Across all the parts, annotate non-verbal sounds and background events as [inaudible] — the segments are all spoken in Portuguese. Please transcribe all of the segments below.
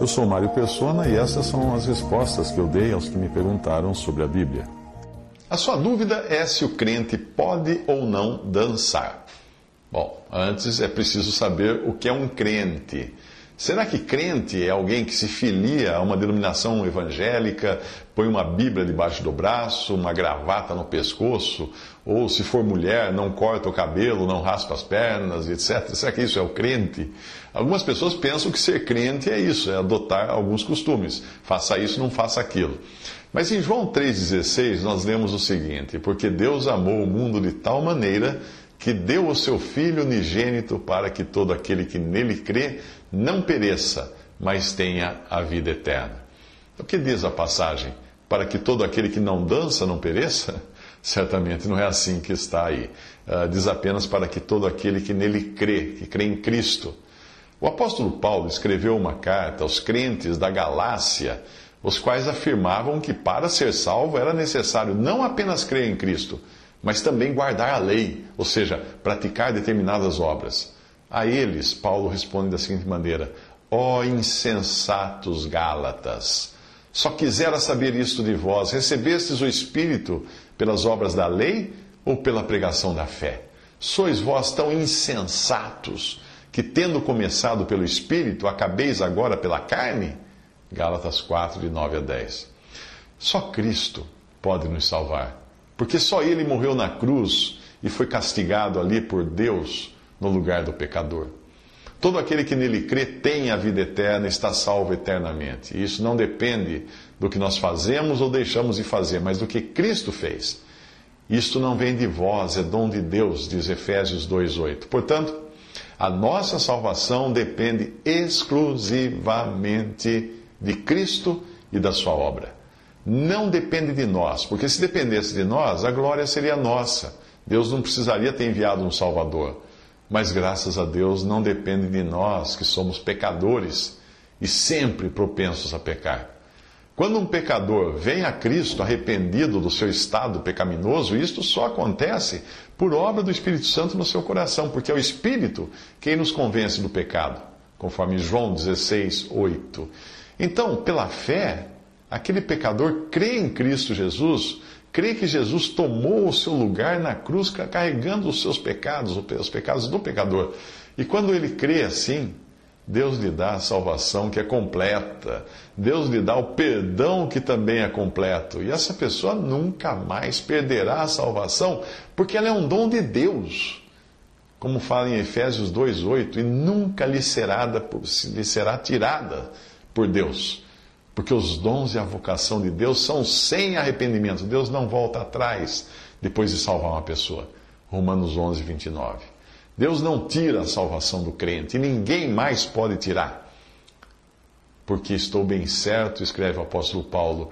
Eu sou Mário Persona e essas são as respostas que eu dei aos que me perguntaram sobre a Bíblia. A sua dúvida é se o crente pode ou não dançar. Bom, antes é preciso saber o que é um crente. Será que crente é alguém que se filia a uma denominação evangélica, põe uma Bíblia debaixo do braço, uma gravata no pescoço, ou se for mulher, não corta o cabelo, não raspa as pernas, etc. Será que isso é o crente? Algumas pessoas pensam que ser crente é isso, é adotar alguns costumes. Faça isso, não faça aquilo. Mas em João 3,16 nós lemos o seguinte: Porque Deus amou o mundo de tal maneira que deu o seu Filho unigênito para que todo aquele que nele crê não pereça, mas tenha a vida eterna. O que diz a passagem? Para que todo aquele que não dança não pereça? [laughs] Certamente não é assim que está aí. Uh, diz apenas para que todo aquele que nele crê, que crê em Cristo. O apóstolo Paulo escreveu uma carta aos crentes da Galácia, os quais afirmavam que para ser salvo era necessário não apenas crer em Cristo, mas também guardar a lei, ou seja, praticar determinadas obras. A eles, Paulo responde da seguinte maneira: Ó oh, insensatos Gálatas, só quisera saber isto de vós: recebestes o Espírito pelas obras da lei ou pela pregação da fé? Sois vós tão insensatos que, tendo começado pelo Espírito, acabeis agora pela carne? Gálatas 4, de 9 a 10. Só Cristo pode nos salvar. Porque só ele morreu na cruz e foi castigado ali por Deus no lugar do pecador. Todo aquele que nele crê tem a vida eterna está salvo eternamente. Isso não depende do que nós fazemos ou deixamos de fazer, mas do que Cristo fez. Isto não vem de vós, é dom de Deus, diz Efésios 2,8. Portanto, a nossa salvação depende exclusivamente de Cristo e da sua obra não depende de nós, porque se dependesse de nós, a glória seria nossa. Deus não precisaria ter enviado um Salvador. Mas graças a Deus não depende de nós, que somos pecadores e sempre propensos a pecar. Quando um pecador vem a Cristo arrependido do seu estado pecaminoso, isto só acontece por obra do Espírito Santo no seu coração, porque é o Espírito quem nos convence do pecado, conforme João 16, 8. Então, pela fé, Aquele pecador crê em Cristo Jesus, crê que Jesus tomou o seu lugar na cruz carregando os seus pecados, os pecados do pecador. E quando ele crê assim, Deus lhe dá a salvação que é completa. Deus lhe dá o perdão que também é completo. E essa pessoa nunca mais perderá a salvação, porque ela é um dom de Deus. Como fala em Efésios 2,8, e nunca lhe será, lhe será tirada por Deus. Porque os dons e a vocação de Deus são sem arrependimento. Deus não volta atrás depois de salvar uma pessoa. Romanos 11, 29. Deus não tira a salvação do crente e ninguém mais pode tirar. Porque estou bem certo, escreve o apóstolo Paulo,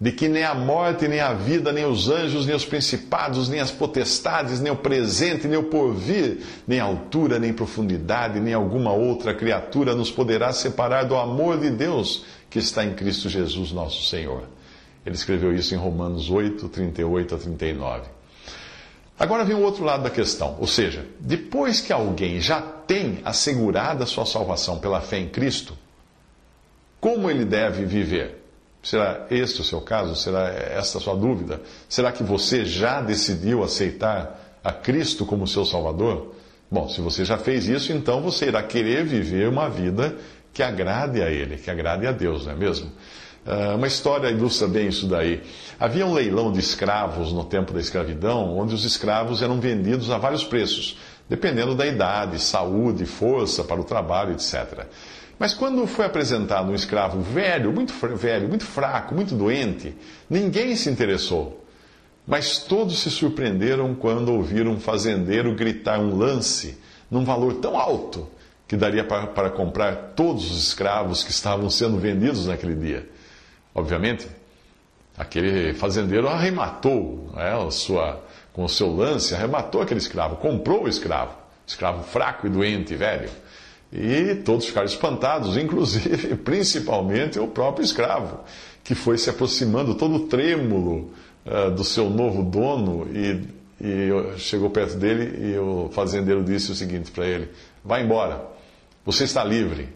de que nem a morte, nem a vida, nem os anjos, nem os principados, nem as potestades, nem o presente, nem o porvir, nem altura, nem profundidade, nem alguma outra criatura nos poderá separar do amor de Deus que está em Cristo Jesus, nosso Senhor. Ele escreveu isso em Romanos 8, 38 a 39. Agora vem o outro lado da questão, ou seja, depois que alguém já tem assegurada a sua salvação pela fé em Cristo, como ele deve viver? Será este o seu caso? Será esta a sua dúvida? Será que você já decidiu aceitar a Cristo como seu Salvador? Bom, se você já fez isso, então você irá querer viver uma vida que agrade a Ele, que agrade a Deus, não é mesmo? Uh, uma história ilustra bem isso daí. Havia um leilão de escravos no tempo da escravidão, onde os escravos eram vendidos a vários preços, dependendo da idade, saúde, força para o trabalho, etc. Mas quando foi apresentado um escravo velho, muito velho, muito fraco, muito doente, ninguém se interessou. Mas todos se surpreenderam quando ouviram um fazendeiro gritar um lance num valor tão alto que daria para, para comprar todos os escravos que estavam sendo vendidos naquele dia. Obviamente, aquele fazendeiro arrematou né, a sua, com o seu lance, arrematou aquele escravo, comprou o escravo, escravo fraco e doente, velho. E todos ficaram espantados, inclusive, [laughs] principalmente o próprio escravo, que foi se aproximando todo trêmulo uh, do seu novo dono e, e chegou perto dele e o fazendeiro disse o seguinte para ele: Vai embora, você está livre.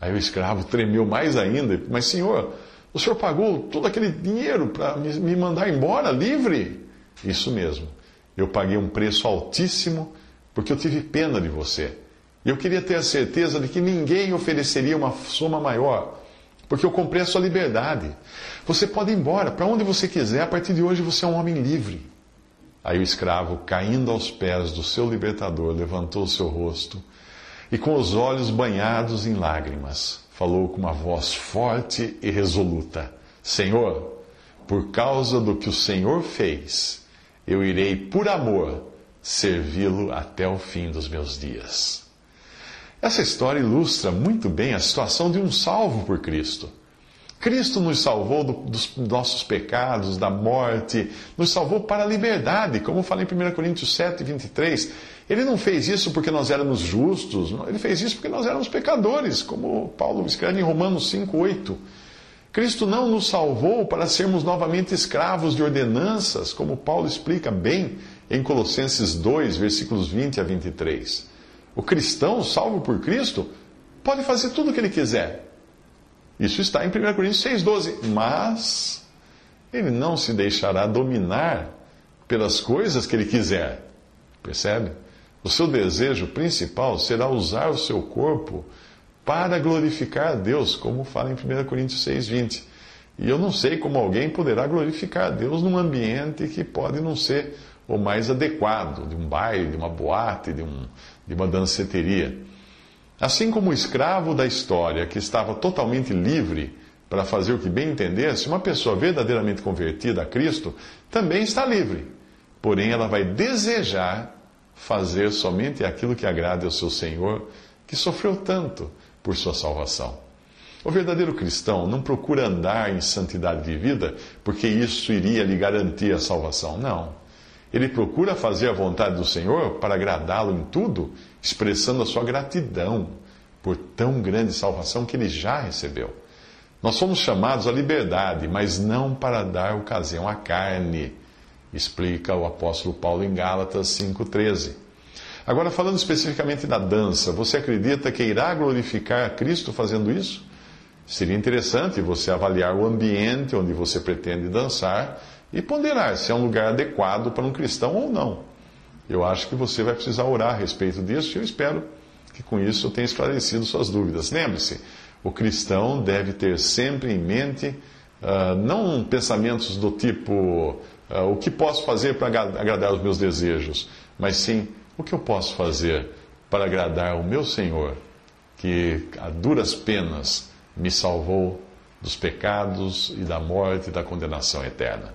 Aí o escravo tremeu mais ainda, mas senhor, o senhor pagou todo aquele dinheiro para me mandar embora livre? Isso mesmo, eu paguei um preço altíssimo porque eu tive pena de você. E eu queria ter a certeza de que ninguém ofereceria uma soma maior, porque eu comprei a sua liberdade. Você pode ir embora para onde você quiser, a partir de hoje você é um homem livre. Aí o escravo, caindo aos pés do seu libertador, levantou o seu rosto e, com os olhos banhados em lágrimas, falou com uma voz forte e resoluta: Senhor, por causa do que o Senhor fez, eu irei, por amor, servi-lo até o fim dos meus dias. Essa história ilustra muito bem a situação de um salvo por Cristo. Cristo nos salvou do, dos nossos pecados, da morte, nos salvou para a liberdade, como fala em 1 Coríntios 7, 23. Ele não fez isso porque nós éramos justos, ele fez isso porque nós éramos pecadores, como Paulo escreve em Romanos 5, 8. Cristo não nos salvou para sermos novamente escravos de ordenanças, como Paulo explica bem em Colossenses 2, versículos 20 a 23. O cristão, salvo por Cristo, pode fazer tudo o que ele quiser. Isso está em 1 Coríntios 6,12. Mas ele não se deixará dominar pelas coisas que ele quiser. Percebe? O seu desejo principal será usar o seu corpo para glorificar a Deus, como fala em 1 Coríntios 6,20. E eu não sei como alguém poderá glorificar a Deus num ambiente que pode não ser o mais adequado, de um baile, de uma boate, de, um, de uma danceteria. Assim como o escravo da história, que estava totalmente livre para fazer o que bem entendesse, uma pessoa verdadeiramente convertida a Cristo também está livre. Porém, ela vai desejar fazer somente aquilo que agrade ao seu Senhor, que sofreu tanto por sua salvação. O verdadeiro cristão não procura andar em santidade de vida porque isso iria lhe garantir a salvação. Não. Ele procura fazer a vontade do Senhor para agradá-lo em tudo, expressando a sua gratidão por tão grande salvação que ele já recebeu. Nós somos chamados à liberdade, mas não para dar ocasião à carne, explica o apóstolo Paulo em Gálatas 5,13. Agora, falando especificamente da dança, você acredita que irá glorificar Cristo fazendo isso? Seria interessante você avaliar o ambiente onde você pretende dançar e ponderar se é um lugar adequado para um cristão ou não. Eu acho que você vai precisar orar a respeito disso e eu espero que com isso eu tenha esclarecido suas dúvidas. Lembre-se, o cristão deve ter sempre em mente uh, não pensamentos do tipo uh, o que posso fazer para agradar os meus desejos, mas sim o que eu posso fazer para agradar o meu Senhor, que a duras penas me salvou dos pecados e da morte e da condenação eterna.